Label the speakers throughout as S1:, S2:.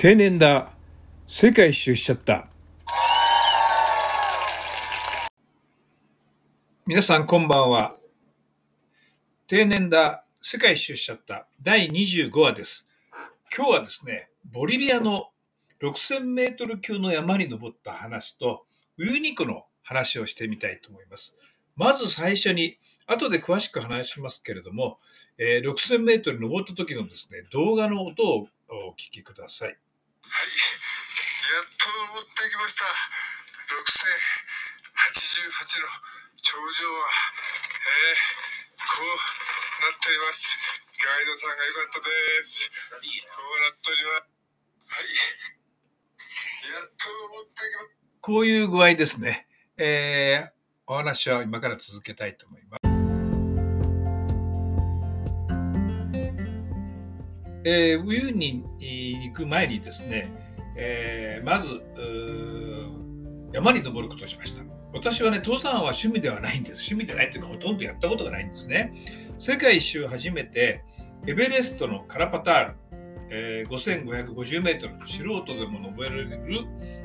S1: 定年だ。世界一周しちゃった。皆さんこんばんは。定年だ。世界一周しちゃった。第25話です。今日はですね、ボリビアの6000メートル級の山に登った話と、ウユニ湖の話をしてみたいと思います。まず最初に、後で詳しく話しますけれども、えー6000メートル登った時のですね、動画の音をお聞きください。
S2: はい。やっと登ってきました。6088の頂上は、えー、こうなっています。ガイドさんが良かったです。こうなっております。はい。やっと登ってきま。
S1: こういう具合ですね。えーお話は今から続けたいと思います。えー、ウユニに行く前にですね、えーまず、山に登ることをしました。私はね、登山は趣味ではないんです。趣味でないというか、ほとんどやったことがないんですね。世界一周初めて、エベレストのカラパタール、えー5550メートル、素人でも登れる、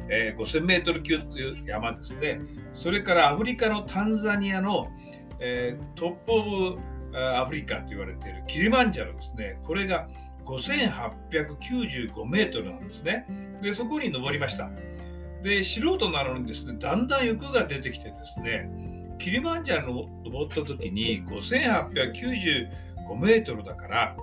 S1: えー5000メートル級という山ですね。それからアフリカのタンザニアの、えートップオブアフリカと言われているキリマンジャロですね。これが5895メートルなんですね。で、そこに登りました。で、素人なのにですね、だんだん欲が出てきてですね、キリマンジャロ登った時に5895メートルだから、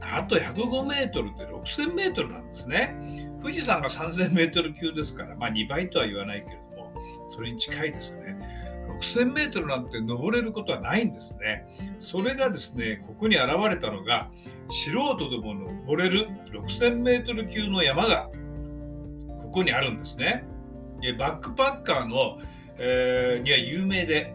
S1: あと105メートルで6000メートルなんですね。富士山が3000メートル級ですから、まあ2倍とは言わないけれども、それに近いですよね。6000メートルなんて登れることはないんですね。それがですね、ここに現れたのが、素人でも登れる6000メートル級の山がここにあるんですね。バックパッカーの、えーには有名で、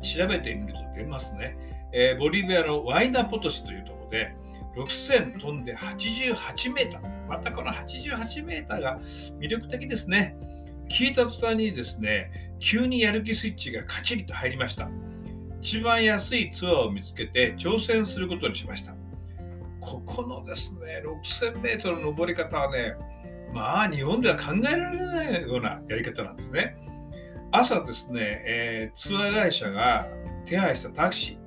S1: 調べてみると出ますね。えーボリビアのワイナポトシというところで、6000飛んで88メーター。またこの88メーターが魅力的ですね。聞いた途端にですね、急にやる気スイッチがカチリと入りました。一番安いツアーを見つけて挑戦することにしました。ここのですね、6000メートルの登り方はね、まあ日本では考えられないようなやり方なんですね。朝ですね、えーツアー会社が手配したタクシー、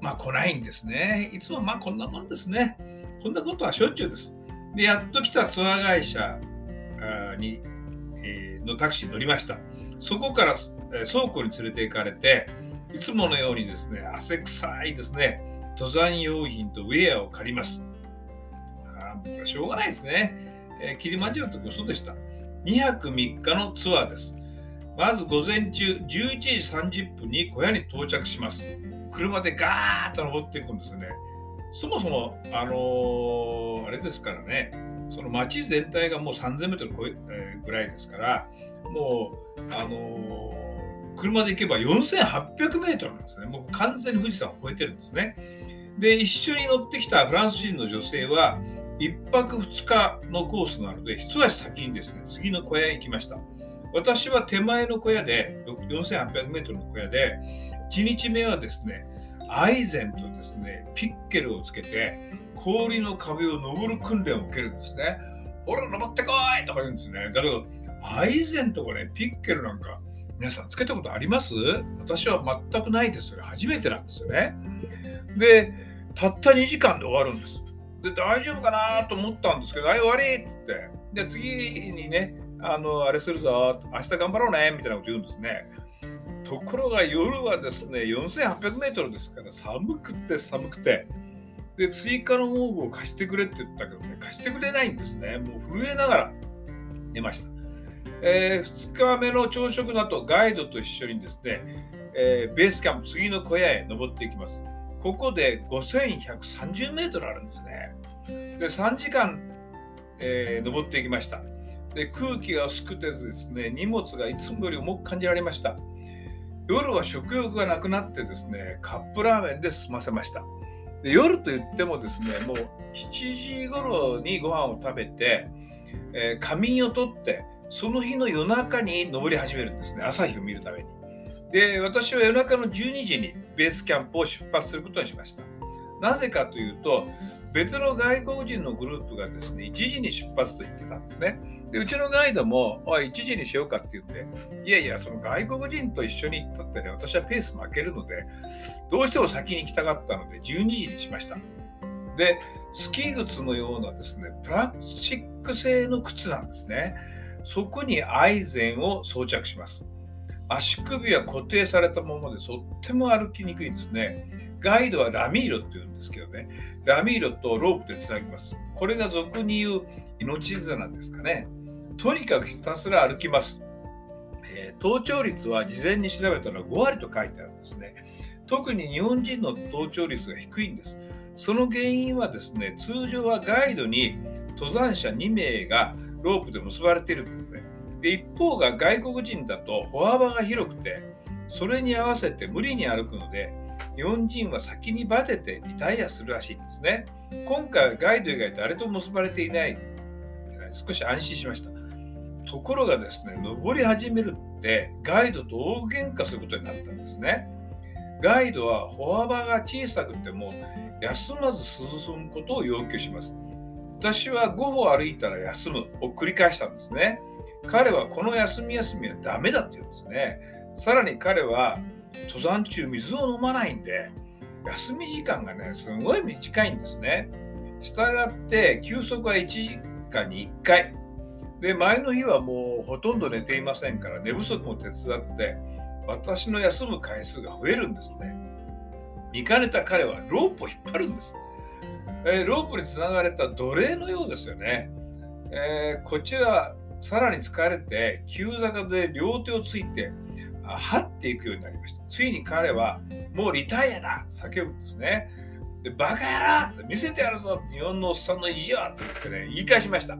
S1: まあ来ないんですね。いつもまあこんなもんですね。こんなことはしょっちゅうです。で、やっと来たツアー会社に、えーのタクシーに乗りました。そこから、倉庫に連れて行かれて、いつものようにですね、汗臭いですね、登山用品とウェアを借ります。あー僕はしょうがないですね。えーキリマンジャロって嘘でした。2泊3日のツアーです。まず午前中11時30分に小屋に到着します。車でガーッと登っていくんですね。そもそも、あのーあれですからね、その街全体がもう3000メートル超ええーぐらいですから、もう、あのー車で行けば4800メートルなんですね。もう完全に富士山を越えてるんですね。で、一緒に乗ってきたフランス人の女性は、1泊2日のコースなので、一足先にですね、次の小屋へ行きました。私は手前の小屋で、4800メートルの小屋で、1日目はですね、アイゼンとですね、ピッケルをつけて、氷の壁を登る訓練を受けるんですね。ほら、登ってこいとか言うんですね。だけど、アイゼンとかね、ピッケルなんか、皆さんつけたことあります？私は全くないですよね。初めてなんですよね。で、たった2時間で終わるんです。で、大丈夫かなと思ったんですけど、はい、終わりっつって。で、次にね、あの、あれするぞ、明日頑張ろうね、みたいなこと言うんですね。ところが夜はですね、4800メートルですから、寒くて寒くて。で、追加の毛布を貸してくれって言ったけどね、貸してくれないんですね。もう震えながら寝ました。えー2日目の朝食の後、ガイドと一緒にですね、えーベースキャンプ、次の小屋へ登っていきます。ここで5130メートルあるんですね。で、3時間、えー登っていきました。で、空気が薄くてですね、荷物がいつもより重く感じられました。夜は食欲がなくなってですね、カップラーメンで済ませました。で夜といってもですね、もう7時頃にご飯を食べて、えー仮眠をとって、その日の夜中に登り始めるんですね、朝日を見るために。で、私は夜中の12時にベースキャンプを出発することにしました。なぜかというと、別の外国人のグループがですね、1時に出発と言ってたんですね。で、うちのガイドも、おい、1時にしようかって言って、いやいや、その外国人と一緒に行ったってね、私はペース負けるので、どうしても先に行きたかったので、12時にしました。で、スキー靴のようなですね、プラスチック製の靴なんですね。そこにアイゼンを装着します。足首は固定されたままでとっても歩きにくいんですね。ガイドはラミーロって言うんですけどね、ラミーロとロープでつなぎます。これが俗に言う命綱なんですかね。とにかくひたすら歩きます。えー、登頂率は事前に調べたら5割と書いてあるんですね。特に日本人の登頂率が低いんです。その原因はですね、通常はガイドに登山者2名がロープで結ばれているんですね。で一方が外国人だと歩幅が広くてそれに合わせて無理に歩くので日本人は先にバテてリタイアするらしいんですね。今回はガイド以外誰と結ばれていない少し安心しました。ところがですね、登り始めるってガイドと大喧嘩することになったんですね。ガイドは歩幅が小さくても休まず進むことを要求します。私は5歩歩いたら休むを繰り返したんですね。彼はこの休み休みはダメだって言うんですね。さらに彼は登山中水を飲まないんで、休み時間がね、すごい短いんですね。したがって休息は1時間に1回。で、前の日はもうほとんど寝ていませんから寝不足も手伝って、私の休む回数が増えるんですね。見かねた彼はロープを引っ張るんです。えー、ロープにつながれた奴隷のようですよね。えー、こちらさらに疲れて急坂で両手をついて張っていくようになりました。ついに彼はもうリタイアだ叫ぶんですね。でバカ野郎って見せてやるぞ日本のおっさんの意地よって言ってね、言い返しました。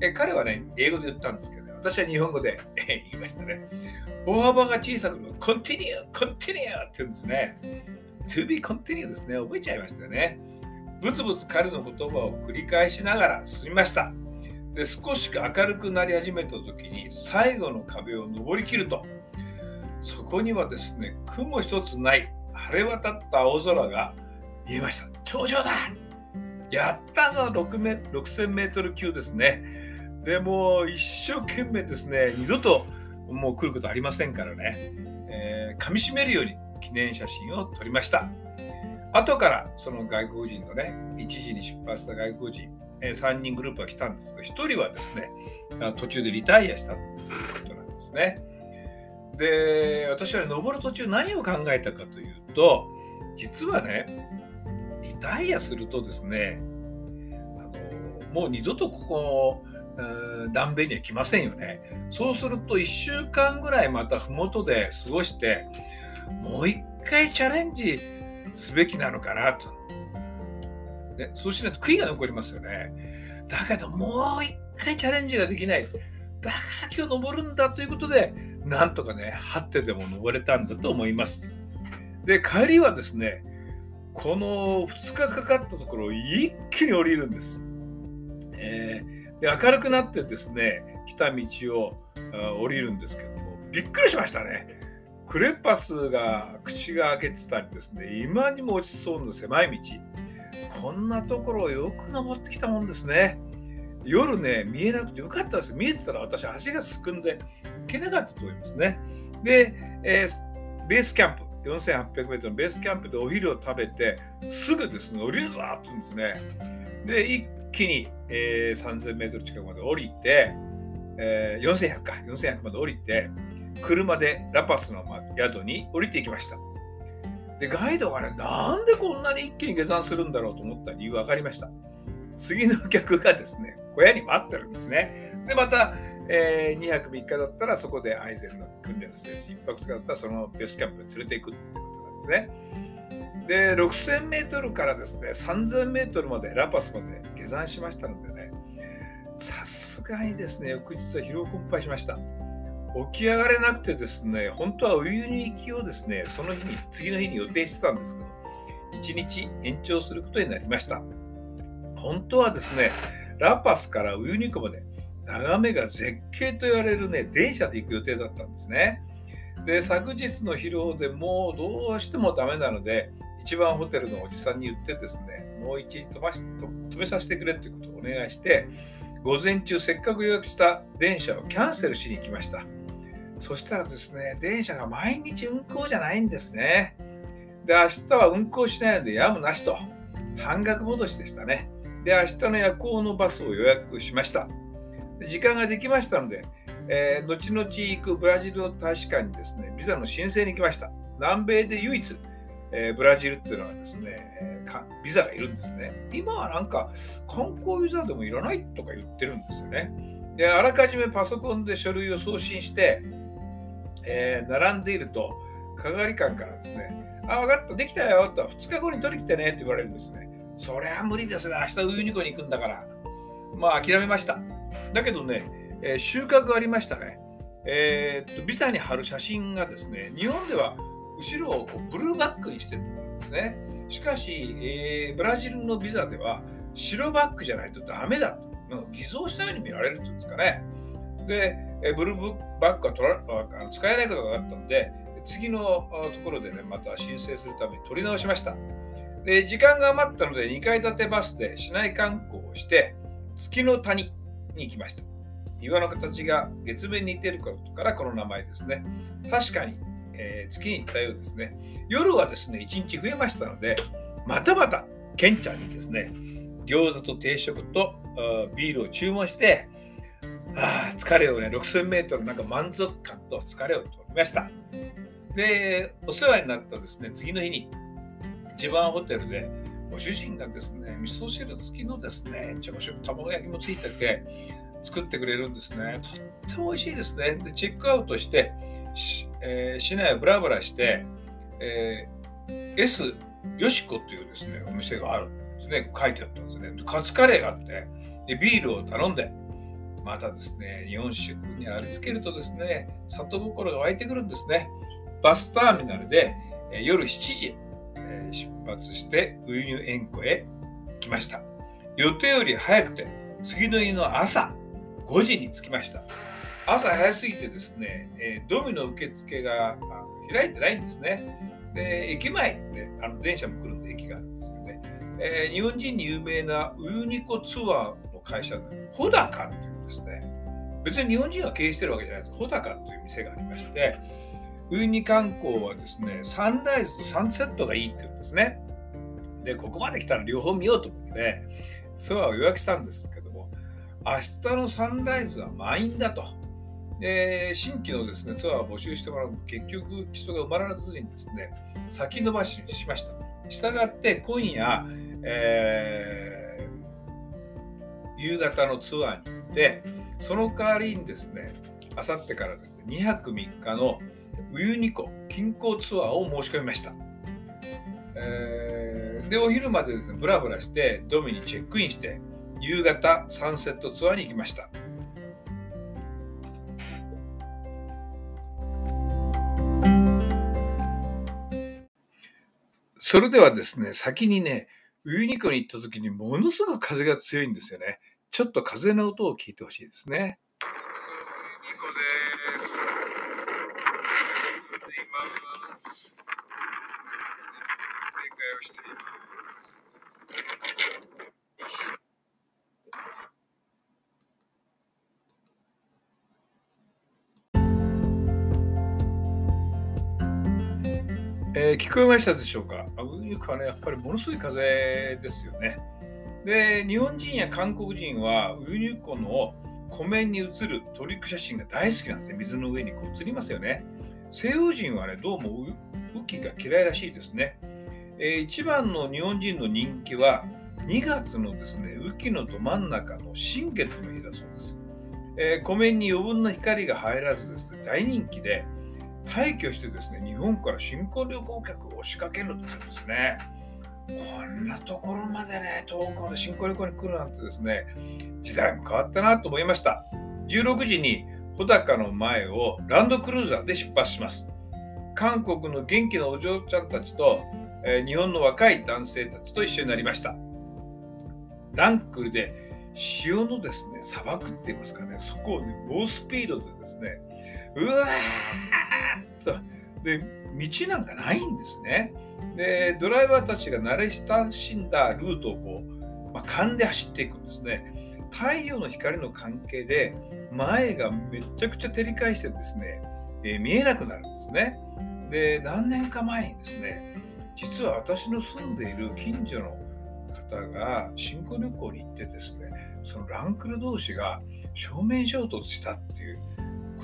S1: え彼はね、英語で言ったんですけど、ね、私は日本語で言いましたね。歩幅が小さく、continue, continue って言うんですね。to be continue ですね。覚えちゃいましたよね。ぶつぶつ彼の言葉を繰り返しながら進みました。で少し明るくなり始めた時に最後の壁を登りきるとそこにはですね雲一つない晴れ渡った青空が見えました。頂上だ。やったぞ6000メートル級ですね。でも一生懸命ですね二度ともう来ることありませんからね、えー、噛みしめるように記念写真を撮りました。後からその外国人のね1時に出発した外国人え3人グループが来たんですが、1人はですね、途中でリタイアしたということなんですね。で、私は登る途中何を考えたかというと、実はね、リタイアするとですね、あのもう二度とここの断米には来ませんよね。そうすると1週間ぐらいまた麓で過ごして、もう一回チャレンジすべきなのかなと。ね、そうしないと悔いが残りますよね。だけどもう一回チャレンジができない。だから今日登るんだということで、なんとかね、張ってでも登れたんだと思います。で、帰りはですね、この2日かかったところを一気に降りるんです。えー、で明るくなってですね、来た道を降りるんですけども、びっくりしましたね。クレパスが口が開けてたりですね、今にも落ちそうな狭い道。こんなところをよく登ってきたもんですね。夜ね、見えなくてよかったです。見えてたら私、足がすくんで行けなかったと思いますね。で、えー、ベースキャンプ、4800メートルのベースキャンプでお昼を食べて、すぐですね、降りるぞって言うんですね。で、一気に、えー、3000メートル近くまで降りて、えー、4100か、4100まで降りて、車でラパスの宿に降りていきました。で、ガイドがね、なんでこんなに一気に下山するんだろうと思った理由分かりました。次の客がですね、小屋に待ってるんですね。で、また、えー、2泊3日だったらそこでアイゼンの訓練するし、1泊2日だったらそのベースキャンプに連れていくってことなんですね。で、6000メートルからですね、3000メートルまでラパスまで下山しましたのでね、さすがにですね、翌日は疲労困憊しました。起き上がれなくてですね、本当はウユニ行きをですね、その日に、次の日に予定してたんですけど、1日延長することになりました。本当はですね、ラパスからウユニ湖まで眺めが絶景と言われるね、電車で行く予定だったんですね。で、昨日の疲労でもうどうしてもダメなので、一番ホテルのおじさんに言ってですね、もう一時飛ばし止めさせてくれということをお願いして、午前中せっかく予約した電車をキャンセルしに行きました。そしたらですね、電車が毎日運行じゃないんですね。で、明日は運行しないのでやむなしと、半額戻しでしたね。で、明日の夜行のバスを予約しました。時間ができましたので、えー、後々行くブラジルの大使館にですね、ビザの申請に行きました。南米で唯一、えー、ブラジルっていうのはですね、えー、ビザがいるんですね。今はなんか観光ビザでもいらないとか言ってるんですよね。で、あらかじめパソコンで書類を送信して、えー、並んでいると、係官からですね、あ、分かった、できたよと、2日後に取り来てねって言われるんですね。そりゃ無理ですね、明日ウユニ湖に行くんだから。まあ諦めました。だけどね、えー、収穫ありましたね。えー、っと、ビザに貼る写真がですね、日本では後ろをこうブルーバックにしてるんですね。しかし、えー、ブラジルのビザでは白バックじゃないとダメだと。なんか偽造したように見られるっていうんですかね。で、えブルーバックは取ら使えないことがあったので、次のところでね、また申請するために取り直しました。で、時間が余ったので2階建てバスで市内観光をして、月の谷に行きました。岩の形が月面に似ていることからこの名前ですね。確かに、えー、月に行ったようですね。夜はですね、1日増えましたので、またまたケンちゃんにですね、餃子と定食とビールを注文して、あ疲れをね、6000メートルなんか満足感と疲れを取りました。で、お世話になったですね、次の日に一番ホテルで、ご主人がですね、味噌汁付きのですね、朝食、卵焼きもついてて、作ってくれるんですね。とっても美味しいですね。で、チェックアウトして、えー、市内をブラブラして、えー、S よしこっていうですね、お店があるんですね。書いてあったんですね。カツカレーがあって、でビールを頼んで、またですね、日本酒にありつけるとですね、里心が湧いてくるんですね。バスターミナルで、えー、夜7時、出発してウユニ塩湖へ来ました。予定より早くて次の日の朝5時に着きました。朝早すぎてですね、えドミノ受付が開いてないんですね。で、駅前ってあの電車も来るんで駅があるんですけどね、えー、日本人に有名なウユニコツアーの会社のホダカっていうんですね。別に日本人が経営してるわけじゃないです。ホダカという店がありまして、ウユニ観光はですね、サンライズとサンセットがいいって言うんですね。で、ここまで来たら両方見ようと思って、ツアーを予約したんですけども、明日のサンライズは満員だと。で、新規のですね、ツアーを募集してもらうと結局人が埋まらずにですね、先延ばしにしました。したがって今夜、えー、夕方のツアーに行って、その代わりにですね、あさってからですね、2泊3日のウユニ湖近郊ツアーを申し込みました。えー、で、お昼までですね、ブラブラして、ドミにチェックインして、夕方サンセットツアーに行きました。それではですね、先にね、ウユニ湖に行った時にものすごく風が強いんですよね。ちょっと風の音を聞いてほしいですね。えー、聞こえましたでしょうか？ウユはね、やっぱりものすごい風ですよね。で、日本人や韓国人はウユニ湖の湖面に映るトリック写真が大好きなんですね。水の上にこう映りますよね。西洋人はね、どうも雨季が嫌いらしいですね。えー、一番の日本人の人気は2月のですね雨季のど真ん中の新月の日だそうです、えー、湖面に余分な光が入らずですね大人気で退去してですね日本から新婚旅行客を押しかけるというですねこんなところまでね遠くの新婚旅行に来るなんてですね時代も変わったなと思いました16時に穂高の前をランドクルーザーで出発します韓国の元気なお嬢ちゃんたちとえ日本の若い男性たちと一緒になりました。ランクルで潮のですね、砂漠って言いますかね、そこをね、猛スピードでですね、うわーっと、で道なんかないんですね。でドライバーたちが慣れ親しんだルートをこう、まあ、勘で走っていくんですね。太陽の光の関係で前がめちゃくちゃ照り返してですね、えー、見えなくなるんですね。で何年か前にですね実は私の住んでいる近所の方が新婚旅行に行ってですねそのランクル同士が正面衝突したっていう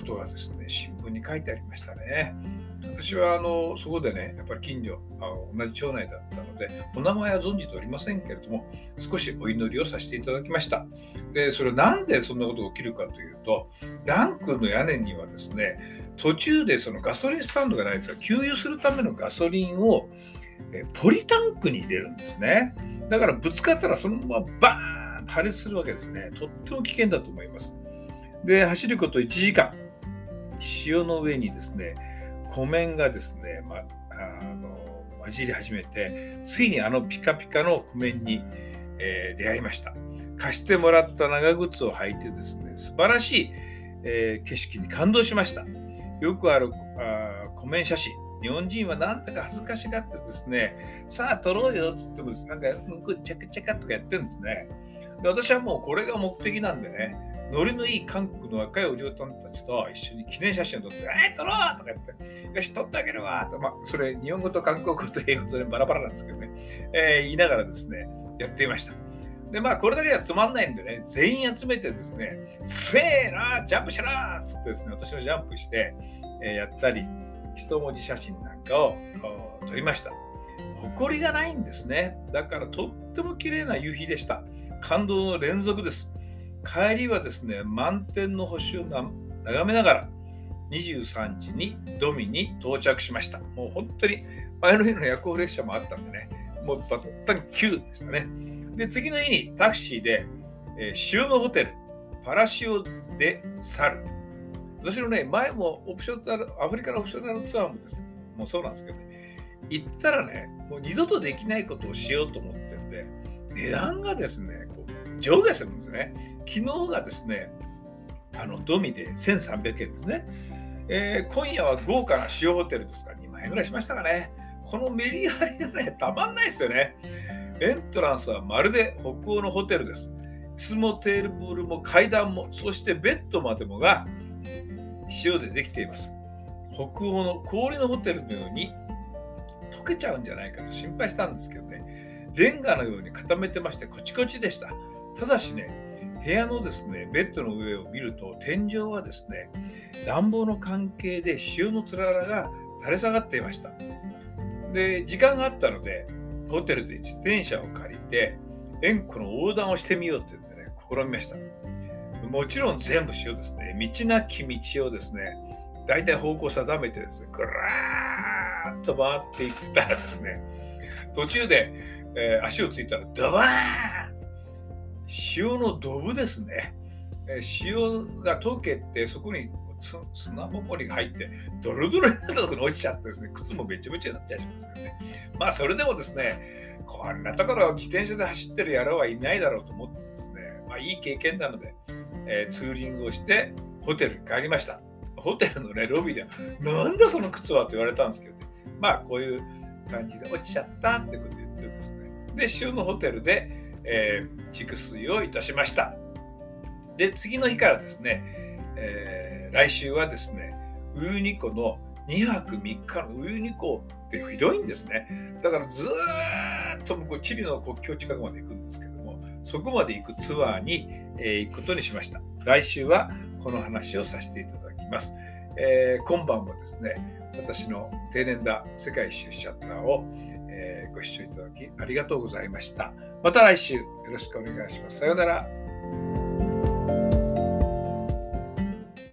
S1: ことがですね新聞に書いてありましたね。私はあのそこでねやっぱり近所あ同じ町内だったのでお名前は存じておりませんけれども少しお祈りをさせていただきました。でそれなんでそんなことが起きるかというとランクの屋根にはですね途中でそのガソリンスタンドがないんですが給油するためのガソリンをポリタンクに入れるんですね。だからぶつかったらそのままバーンと破裂するわけですね。とっても危険だと思います。で走ること1時間。潮の上にですね湖面がですね、まあの混じり始めてついにあのピカピカの湖面に、えー、出会いました。貸してもらった長靴を履いてですね素晴らしい、えー、景色に感動しました。よくあるあ湖面写真。日本人はなんだか恥ずかしがってですね、さあ撮ろうよっつってもです、ね、なんか、うんこチャカチャカとかやってるんですね。で私はもうこれが目的なんでね、ノリのいい韓国の若いお嬢さんたちと一緒に記念写真を撮って、えー、撮ろうとか言って、よし、撮ってあげるわと、まあ、それ、日本語と韓国語と英語とね、バラバラなんですけどね、えー、言いながらですね、やっていました。で、まあ、これだけはつまんないんでね、全員集めてですね、せーな、ジャンプしろっつってですね、私もジャンプして、えー、やったり、一文字写真なんかを撮りました。誇りがないんですね。だからとっても綺麗な夕日でした。感動の連続です。帰りはですね、満天の星を眺めながら、23時にドミに到着しました。もう本当に前の日の夜行列車もあったんでね、もうばったに急でしたね。で、次の日にタクシーで、えー、塩のホテル、パラシオで去る。私のね、前もオプショナル、アフリカのオプショナルツアーもです、もうそうなんですけどね、行ったらね、もう二度とできないことをしようと思ってるんで、値段がですね、こう上下するんですね。昨日がですね、あのドミで1300円ですね。えー、今夜は豪華な塩ホテルですから2万円ぐらいしましたかね。このメリハリがね、たまんないですよね。エントランスはまるで北欧のホテルです。椅子もテーブルも階段も、そしてベッドまでもが塩でできています。北欧の氷のホテルのように溶けちゃうんじゃないかと心配したんですけどね、レンガのように固めてまして、こちこちでした。ただしね、部屋のですね、ベッドの上を見ると、天井はですね、暖房の関係で塩のつららが垂れ下がっていました。で、時間があったので、ホテルで自転車を借りて、円弧の横断をしてみようって言ってね、試みました。もちろん全部塩ですね。道なき道をですね、大体方向定めてですね、ぐらーっと回っていったらですね、途中で、えー、足をついたらドバーン塩のドブですね。塩が溶けて、そこに砂ぼこりが入って、ドロドロになったところに落ちちゃってですね、靴もべちゃべちゃになっちゃいますからね。まあ、それでもですね、こんなところ自転車で走ってる野郎はいないだろうと思ってですね、まあ、いい経験なので、えー、ツーリングをしてホテルに帰りました。ホテルの、ね、ロビーでは、なんだその靴はと言われたんですけど、ね、まあこういう感じで落ちちゃったってこと言ってですね。で、週のホテルで、えー、蓄水をいたしました。で、次の日からですね、えー、来週はですね、ウユニ湖の2泊3日のウユニ湖って広いんですね。だからずっと向こうチリの国境近くまで行くんですけども、そこまで行くツアーに、えー、行くことにしました。来週はこの話をさせていただきます。えー、今晩もですね、私の定年だ世界一周シャッターを、えー、ご視聴いただきありがとうございました。また来週よろしくお願いします。さようなら。